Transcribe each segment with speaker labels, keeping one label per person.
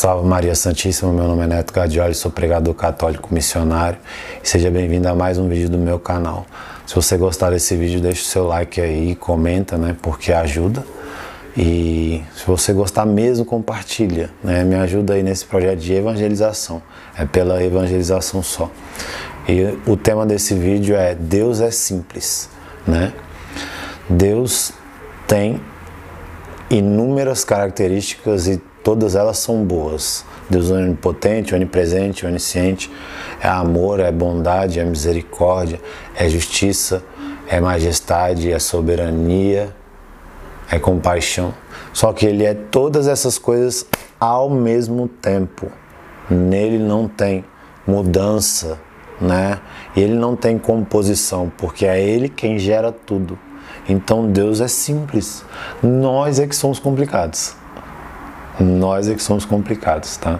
Speaker 1: Salve Maria Santíssima, meu nome é Neto Gadioli, sou pregador católico missionário e seja bem-vindo a mais um vídeo do meu canal. Se você gostar desse vídeo, deixa o seu like aí, comenta, né, porque ajuda. E se você gostar mesmo, compartilha, né, me ajuda aí nesse projeto de evangelização. É pela evangelização só. E o tema desse vídeo é Deus é simples, né? Deus tem inúmeras características e todas elas são boas. Deus é onipotente, onipresente, onisciente, é amor, é bondade, é misericórdia, é justiça, é majestade, é soberania, é compaixão. Só que ele é todas essas coisas ao mesmo tempo. Nele não tem mudança, né? Ele não tem composição, porque é ele quem gera tudo. Então Deus é simples. Nós é que somos complicados. Nós é que somos complicados, tá?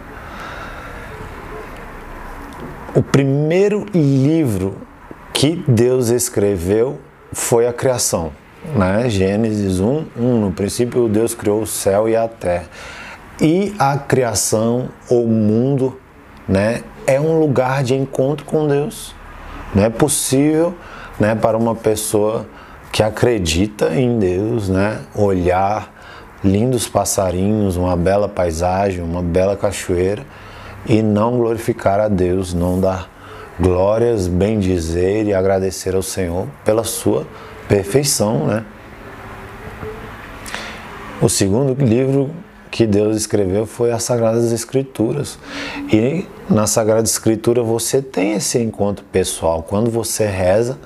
Speaker 1: O primeiro livro que Deus escreveu foi a criação, né? Gênesis 1, 1. No princípio, Deus criou o céu e a terra. E a criação, o mundo, né, é um lugar de encontro com Deus. Não é possível, né, para uma pessoa que acredita em Deus, né, olhar lindos passarinhos, uma bela paisagem, uma bela cachoeira e não glorificar a Deus, não dar glórias, bem dizer e agradecer ao Senhor pela sua perfeição, né? O segundo livro que Deus escreveu foi as Sagradas Escrituras. E na Sagrada Escritura você tem esse encontro pessoal. Quando você reza,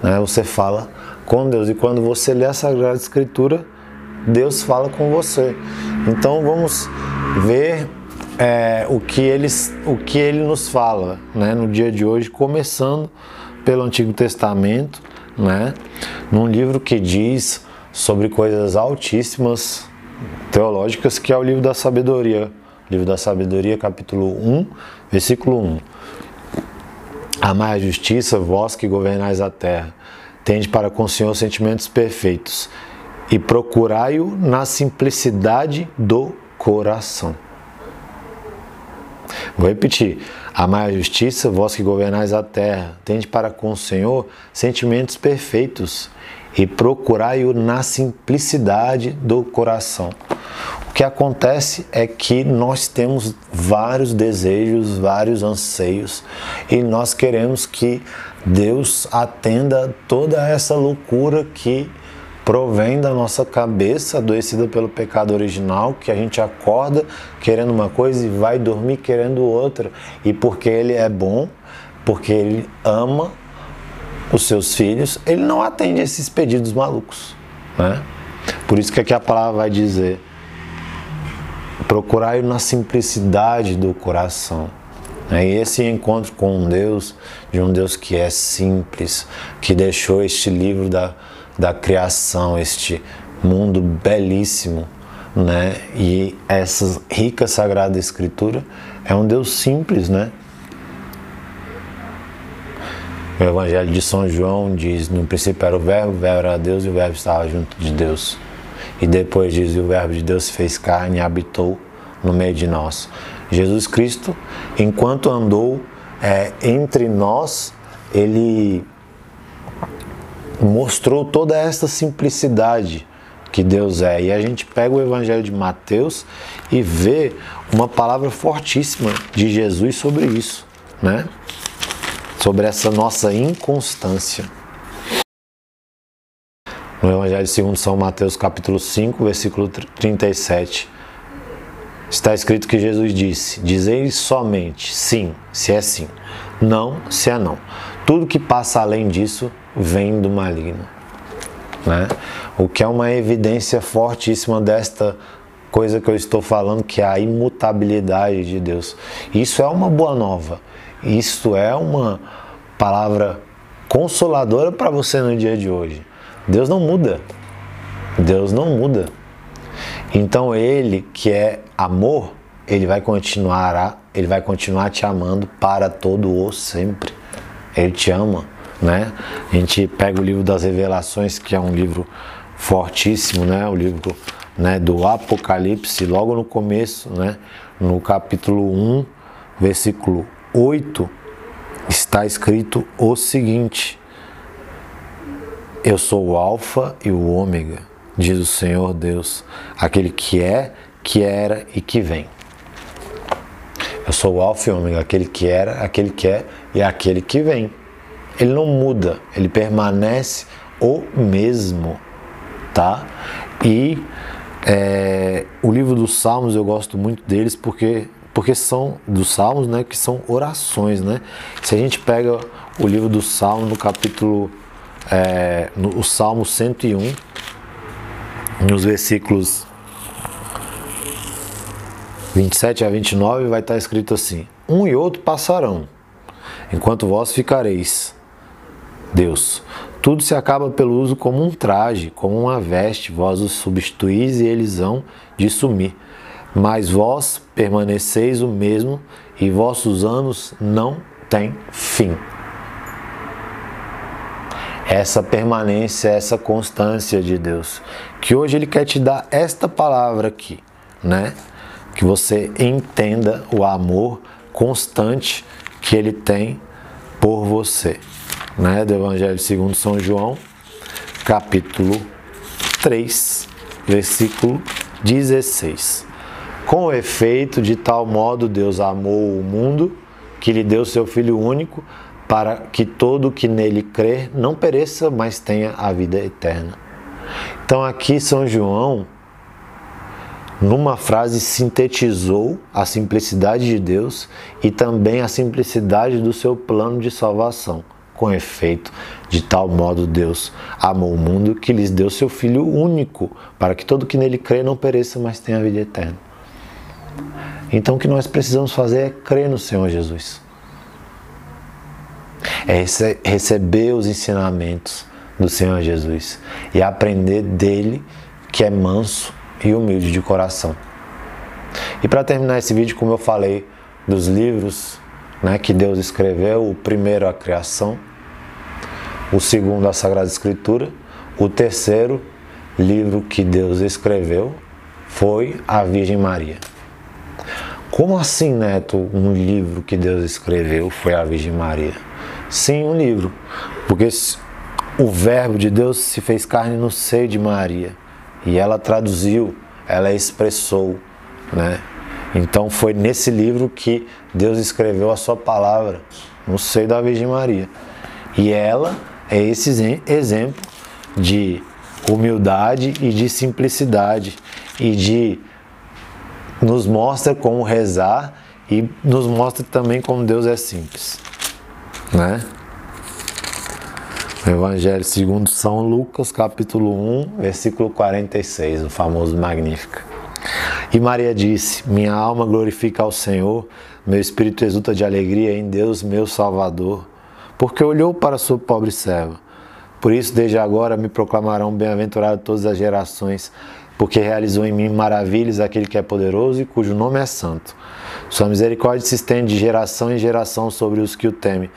Speaker 1: né, você fala com Deus. E quando você lê a Sagrada Escritura, Deus fala com você. Então vamos ver é, o, que eles, o que ele nos fala né, no dia de hoje, começando pelo Antigo Testamento, né, num livro que diz sobre coisas altíssimas teológicas, que é o livro da sabedoria. Livro da Sabedoria, capítulo 1, versículo 1. Amai a justiça, vós que governais a terra. Tende para com o Senhor sentimentos perfeitos e procurai-o na simplicidade do coração. Vou repetir. Amai a justiça, vós que governais a terra, tende para com o Senhor sentimentos perfeitos e procurai-o na simplicidade do coração. O que acontece é que nós temos vários desejos, vários anseios e nós queremos que Deus atenda toda essa loucura que provém da nossa cabeça adoecida pelo pecado original, que a gente acorda querendo uma coisa e vai dormir querendo outra. E porque ele é bom, porque ele ama os seus filhos, ele não atende esses pedidos malucos. Né? Por isso que aqui a palavra vai dizer: procurai na simplicidade do coração. Né? E esse encontro com um Deus, de um Deus que é simples, que deixou este livro da da criação, este mundo belíssimo, né? E essa rica sagrada escritura é um Deus simples, né? O Evangelho de São João diz: no princípio era o Verbo, o Verbo era Deus e o Verbo estava junto de Deus. E depois diz: e o Verbo de Deus fez carne e habitou no meio de nós. Jesus Cristo, enquanto andou é, entre nós, ele mostrou toda essa simplicidade que Deus é. E a gente pega o Evangelho de Mateus e vê uma palavra fortíssima de Jesus sobre isso, né? Sobre essa nossa inconstância. No Evangelho segundo São Mateus, capítulo 5, versículo 37, está escrito que Jesus disse: Dizei somente sim, se é sim, não, se é não. Tudo que passa além disso vem do maligno. Né? O que é uma evidência fortíssima desta coisa que eu estou falando, que é a imutabilidade de Deus. Isso é uma boa nova. Isso é uma palavra consoladora para você no dia de hoje. Deus não muda. Deus não muda. Então ele que é amor, ele vai continuar a, ele vai continuar te amando para todo o sempre. Ele te ama né? A gente pega o livro das Revelações, que é um livro fortíssimo, né? O livro né, do Apocalipse, logo no começo, né? no capítulo 1, versículo 8, está escrito o seguinte: Eu sou o Alfa e o Ômega, diz o Senhor Deus, aquele que é, que era e que vem. Eu sou o Alfa e o Ômega, aquele que era, aquele que é e aquele que vem. Ele não muda, ele permanece o mesmo, tá? E é, o livro dos Salmos eu gosto muito deles porque porque são dos Salmos, né, que são orações, né? Se a gente pega o livro dos Salmos no capítulo é, no o Salmo 101, nos versículos 27 a 29 vai estar escrito assim: Um e outro passarão, enquanto vós ficareis. Deus, tudo se acaba pelo uso como um traje, como uma veste, vós os substituís e eles hão de sumir. Mas vós permaneceis o mesmo e vossos anos não têm fim. Essa permanência, essa constância de Deus, que hoje Ele quer te dar esta palavra aqui, né? Que você entenda o amor constante que Ele tem por você, né? Do Evangelho segundo São João, capítulo 3, versículo 16. Com efeito, de tal modo Deus amou o mundo que lhe deu seu Filho único, para que todo que nele crer não pereça, mas tenha a vida eterna. Então, aqui São João, numa frase, sintetizou a simplicidade de Deus e também a simplicidade do seu plano de salvação. Com efeito, de tal modo Deus amou o mundo que lhes deu seu Filho único, para que todo que nele crê não pereça, mas tenha a vida eterna. Então o que nós precisamos fazer é crer no Senhor Jesus. É receber os ensinamentos do Senhor Jesus e aprender dele que é manso e humilde de coração. E para terminar esse vídeo, como eu falei dos livros né, que Deus escreveu, o primeiro a criação, o segundo a Sagrada Escritura, o terceiro livro que Deus escreveu foi a Virgem Maria. Como assim, Neto, um livro que Deus escreveu foi a Virgem Maria? Sim, um livro. Porque o Verbo de Deus se fez carne no seio de Maria. E ela traduziu, ela expressou, né? Então foi nesse livro que Deus escreveu a sua palavra no seio da Virgem Maria. E ela é esse exemplo de humildade e de simplicidade e de nos mostra como rezar e nos mostra também como Deus é simples, né? Evangelho segundo São Lucas, capítulo 1, versículo 46, o famoso Magnífica. E Maria disse: Minha alma glorifica ao Senhor, meu espírito exulta de alegria em Deus, meu Salvador, porque olhou para sua pobre serva. Por isso, desde agora me proclamarão bem-aventurado todas as gerações, porque realizou em mim maravilhas aquele que é poderoso e cujo nome é santo. Sua misericórdia se estende de geração em geração sobre os que o temem.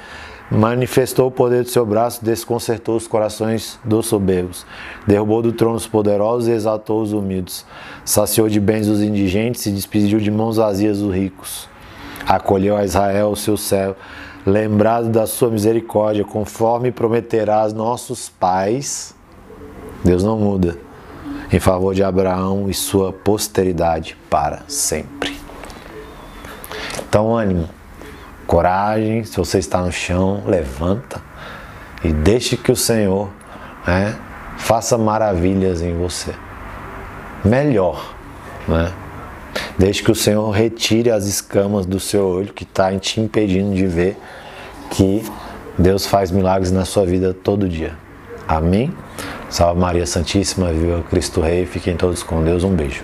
Speaker 1: Manifestou o poder do seu braço, desconcertou os corações dos soberbos, derrubou do trono os poderosos e exaltou os humildes, saciou de bens os indigentes e despediu de mãos vazias os ricos. Acolheu a Israel o seu céu, lembrado da sua misericórdia, conforme prometerá aos nossos pais. Deus não muda em favor de Abraão e sua posteridade para sempre. Então, ânimo, coragem. Se você está no chão, levanta e deixe que o Senhor né, faça maravilhas em você. Melhor, né? Deixe que o Senhor retire as escamas do seu olho que está te impedindo de ver que Deus faz milagres na sua vida todo dia. Amém? Salve Maria Santíssima, viva Cristo Rei, fiquem todos com Deus, um beijo.